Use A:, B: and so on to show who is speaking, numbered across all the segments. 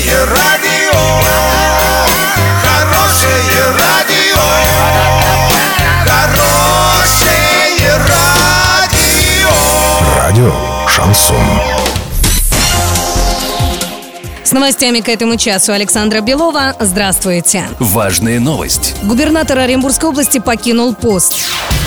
A: Хорошее радио, хорошее радио, хорошее радио.
B: Радио Шансон.
C: С новостями к этому часу Александра Белова. Здравствуйте.
D: Важная новость.
C: Губернатор Оренбургской области покинул пост.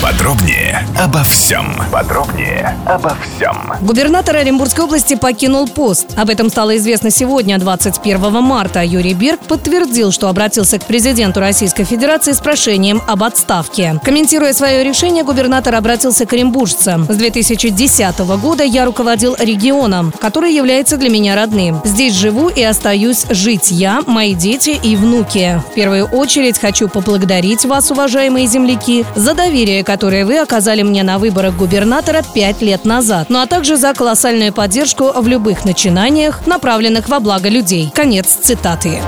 D: Подробнее обо всем. Подробнее обо всем.
C: Губернатор Оренбургской области покинул пост. Об этом стало известно сегодня, 21 марта. Юрий Берг подтвердил, что обратился к президенту Российской Федерации с прошением об отставке. Комментируя свое решение, губернатор обратился к оренбуржцам. С 2010 года я руководил регионом, который является для меня родным. Здесь живу и остаюсь жить я, мои дети и внуки. В первую очередь хочу поблагодарить вас, уважаемые земляки, за доверие, которое вы оказали мне на выборах губернатора пять лет назад, ну а также за колоссальную поддержку в любых начинаниях, направленных во благо людей. Конец цитаты.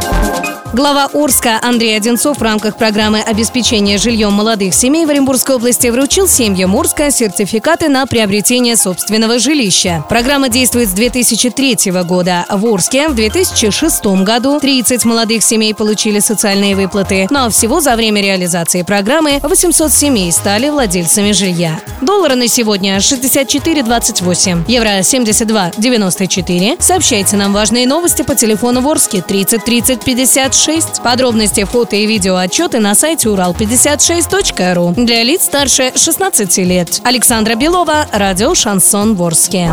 C: Глава Орска Андрей Одинцов в рамках программы обеспечения жильем молодых семей в Оренбургской области вручил семьям Орска сертификаты на приобретение собственного жилища. Программа действует с 2003 года. В Орске в 2006 году 30 молодых семей получили социальные выплаты, но всего за время реализации программы 800 семей стали владельцами жилья. Доллары на сегодня 64,28, евро 72,94. Сообщайте нам важные новости по телефону в Орске 30 30 56. Подробности, фото и видео отчеты на сайте урал56.ру для лиц старше 16 лет. Александра Белова, радио «Шансон Ворске».